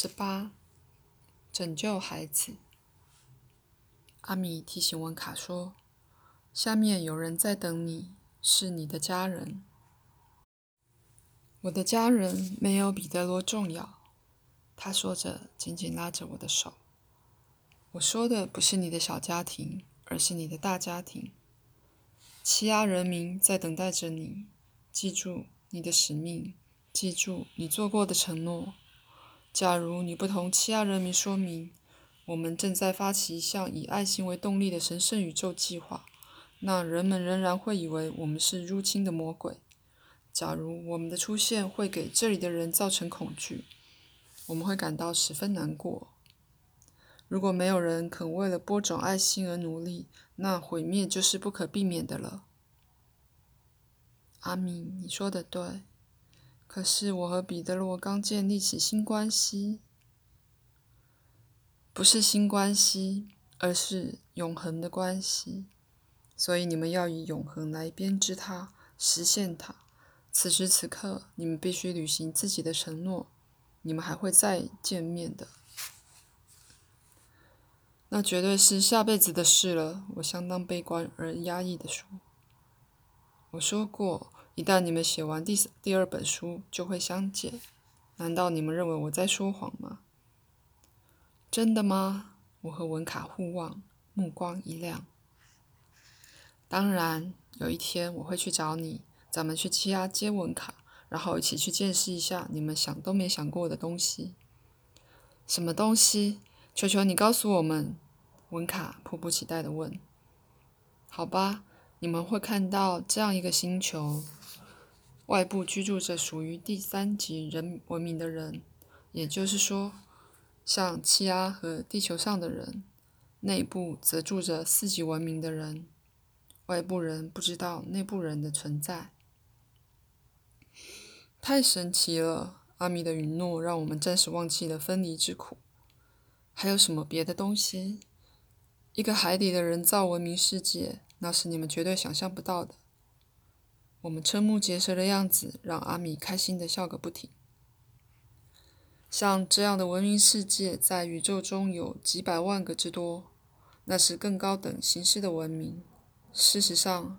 十八，拯救孩子。阿米提醒文卡说：“下面有人在等你，是你的家人。我的家人没有彼得罗重要。”他说着，紧紧拉着我的手。我说的不是你的小家庭，而是你的大家庭。欺压人民在等待着你。记住你的使命，记住你做过的承诺。假如你不同欺压人民说明，我们正在发起一项以爱心为动力的神圣宇宙计划，那人们仍然会以为我们是入侵的魔鬼。假如我们的出现会给这里的人造成恐惧，我们会感到十分难过。如果没有人肯为了播种爱心而努力，那毁灭就是不可避免的了。阿米，你说的对。可是我和彼得罗刚建立起新关系，不是新关系，而是永恒的关系。所以你们要以永恒来编织它，实现它。此时此刻，你们必须履行自己的承诺。你们还会再见面的。那绝对是下辈子的事了。我相当悲观而压抑地说：“我说过。”一旦你们写完第第二本书，就会相见。难道你们认为我在说谎吗？真的吗？我和文卡互望，目光一亮。当然，有一天我会去找你，咱们去欺压接文卡，然后一起去见识一下你们想都没想过的东西。什么东西？求求你告诉我们！文卡迫不及待地问。好吧，你们会看到这样一个星球。外部居住着属于第三级人文明的人，也就是说，像气压和地球上的人；内部则住着四级文明的人。外部人不知道内部人的存在。太神奇了！阿米的允诺让我们暂时忘记了分离之苦。还有什么别的东西？一个海底的人造文明世界，那是你们绝对想象不到的。我们瞠目结舌的样子让阿米开心的笑个不停。像这样的文明世界，在宇宙中有几百万个之多，那是更高等形式的文明。事实上，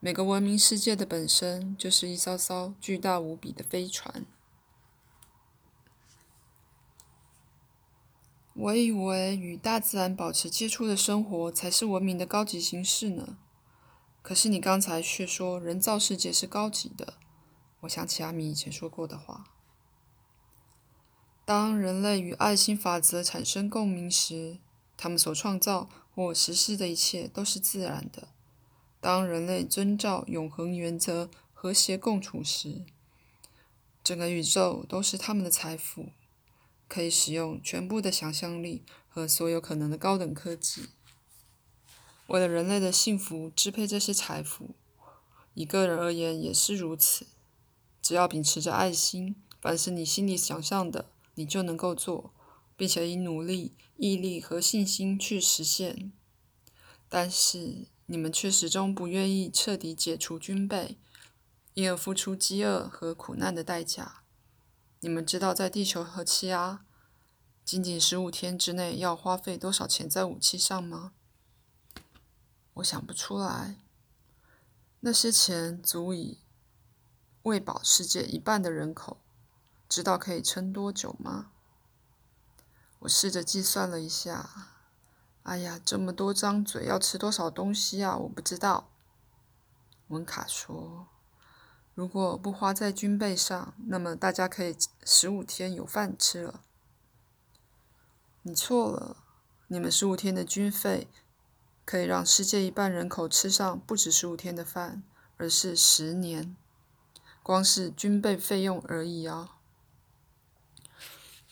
每个文明世界的本身就是一艘艘巨大无比的飞船。我以为与大自然保持接触的生活才是文明的高级形式呢。可是你刚才却说人造世界是高级的，我想起阿米以前说过的话。当人类与爱心法则产生共鸣时，他们所创造或实施的一切都是自然的。当人类遵照永恒原则和谐共处时，整个宇宙都是他们的财富，可以使用全部的想象力和所有可能的高等科技。为了人类的幸福，支配这些财富，以个人而言也是如此。只要秉持着爱心，凡是你心里想象的，你就能够做，并且以努力、毅力和信心去实现。但是你们却始终不愿意彻底解除军备，因而付出饥饿和苦难的代价。你们知道，在地球和气压，仅仅十五天之内要花费多少钱在武器上吗？我想不出来，那些钱足以喂饱世界一半的人口，知道可以撑多久吗？我试着计算了一下，哎呀，这么多张嘴要吃多少东西啊？我不知道。文卡说：“如果不花在军备上，那么大家可以十五天有饭吃了。”你错了，你们十五天的军费。可以让世界一半人口吃上不止十五天的饭，而是十年，光是军备费用而已啊！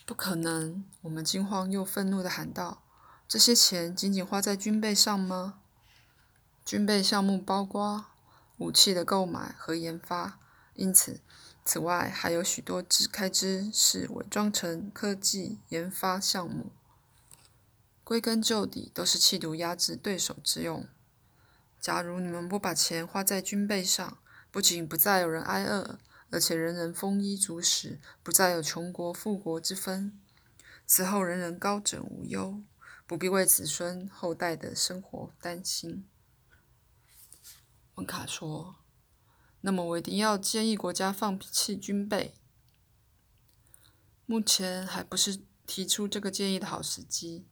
不可能！我们惊慌又愤怒地喊道：“这些钱仅仅花在军备上吗？军备项目包括武器的购买和研发，因此，此外还有许多支开支是伪装成科技研发项目。”归根究底，都是企图压制对手之用。假如你们不把钱花在军备上，不仅不再有人挨饿，而且人人丰衣足食，不再有穷国富国之分。此后人人高枕无忧，不必为子孙后代的生活担心。温卡说：“那么我一定要建议国家放弃军备。目前还不是提出这个建议的好时机。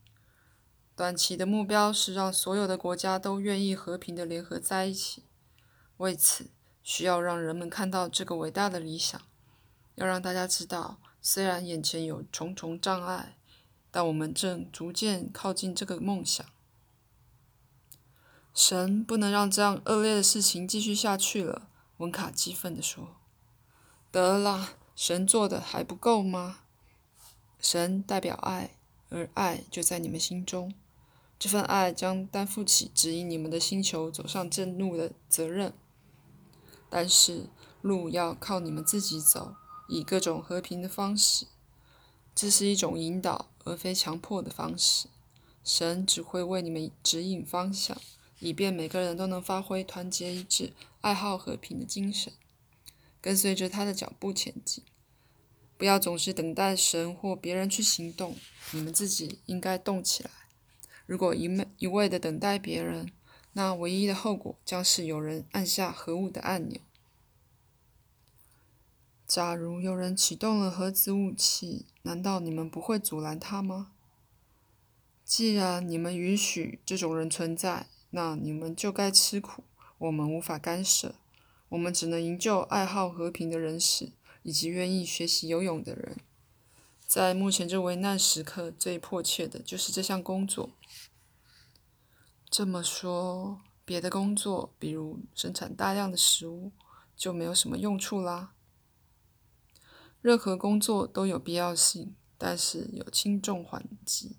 短期的目标是让所有的国家都愿意和平的联合在一起。为此，需要让人们看到这个伟大的理想，要让大家知道。”虽然眼前有重重障碍，但我们正逐渐靠近这个梦想。神不能让这样恶劣的事情继续下去了，文卡激愤地说：“得了，神做的还不够吗？神代表爱，而爱就在你们心中。这份爱将担负起指引你们的星球走上正路的责任。但是路要靠你们自己走。”以各种和平的方式，这是一种引导，而非强迫的方式。神只会为你们指引方向，以便每个人都能发挥团结一致、爱好和平的精神，跟随着他的脚步前进。不要总是等待神或别人去行动，你们自己应该动起来。如果一昧一味的等待别人，那唯一的后果将是有人按下核武的按钮。假如有人启动了核子武器，难道你们不会阻拦他吗？既然你们允许这种人存在，那你们就该吃苦。我们无法干涉，我们只能营救爱好和平的人士以及愿意学习游泳的人。在目前这危难时刻，最迫切的就是这项工作。这么说，别的工作，比如生产大量的食物，就没有什么用处啦。任何工作都有必要性，但是有轻重缓急。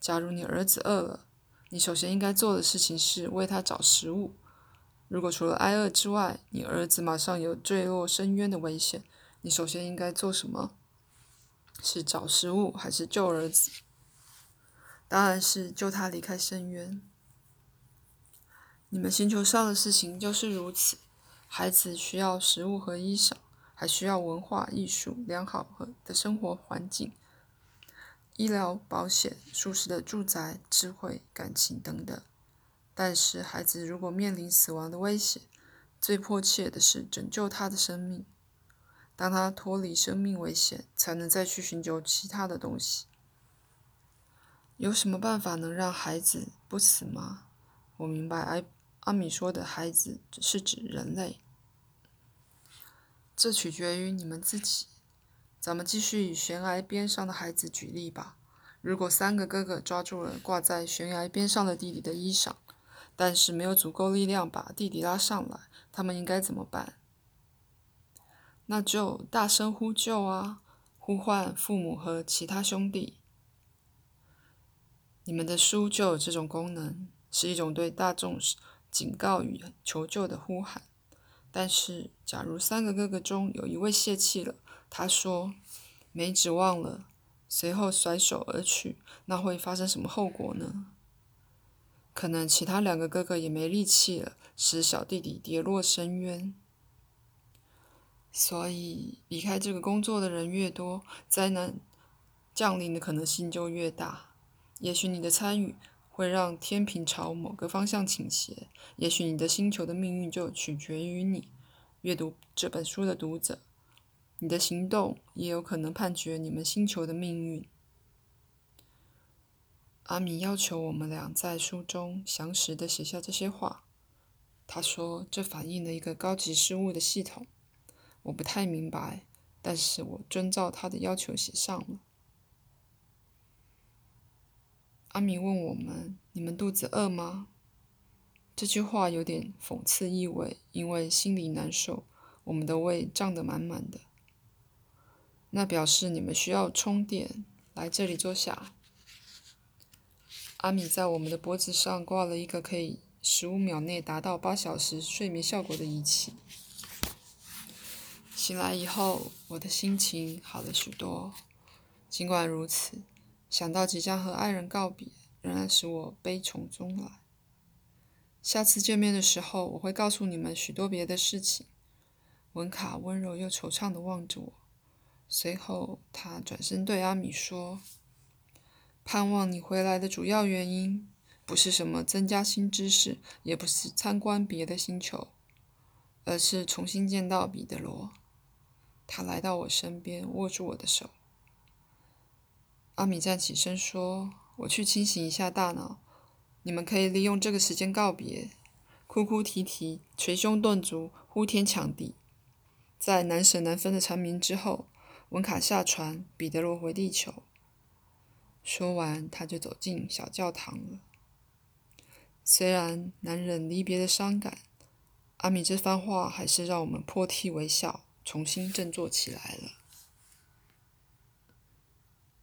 假如你儿子饿了，你首先应该做的事情是为他找食物。如果除了挨饿之外，你儿子马上有坠落深渊的危险，你首先应该做什么？是找食物，还是救儿子？当然是救他离开深渊。你们星球上的事情就是如此。孩子需要食物和衣裳。还需要文化艺术、良好和的生活环境、医疗保险、舒适的住宅、智慧、感情等等。但是，孩子如果面临死亡的威胁，最迫切的是拯救他的生命。当他脱离生命危险，才能再去寻求其他的东西。有什么办法能让孩子不死吗？我明白，阿阿米说的孩子是指人类。这取决于你们自己。咱们继续以悬崖边上的孩子举例吧。如果三个哥哥抓住了挂在悬崖边上的弟弟的衣裳，但是没有足够力量把弟弟拉上来，他们应该怎么办？那就大声呼救啊！呼唤父母和其他兄弟。你们的书就有这种功能，是一种对大众警告与求救的呼喊。但是，假如三个哥哥中有一位泄气了，他说：“没指望了。”随后甩手而去，那会发生什么后果呢？可能其他两个哥哥也没力气了，使小弟弟跌落深渊。所以，离开这个工作的人越多，灾难降临的可能性就越大。也许你的参与。会让天平朝某个方向倾斜，也许你的星球的命运就取决于你阅读这本书的读者。你的行动也有可能判决你们星球的命运。阿米要求我们俩在书中详实的写下这些话。他说这反映了一个高级事务的系统。我不太明白，但是我遵照他的要求写上了。阿米问我们：“你们肚子饿吗？”这句话有点讽刺意味，因为心里难受，我们的胃胀得满满的。那表示你们需要充电。来这里坐下。阿米在我们的脖子上挂了一个可以十五秒内达到八小时睡眠效果的仪器。醒来以后，我的心情好了许多。尽管如此。想到即将和爱人告别，仍然使我悲从中来。下次见面的时候，我会告诉你们许多别的事情。文卡温柔又惆怅地望着我，随后他转身对阿米说：“盼望你回来的主要原因，不是什么增加新知识，也不是参观别的星球，而是重新见到彼得罗。他来到我身边，握住我的手。阿米站起身说：“我去清醒一下大脑，你们可以利用这个时间告别。”哭哭啼啼，捶胸顿足，呼天抢地，在难舍难分的蝉鸣之后，文卡下船，彼得罗回地球。说完，他就走进小教堂了。虽然难忍离别的伤感，阿米这番话还是让我们破涕为笑，重新振作起来了。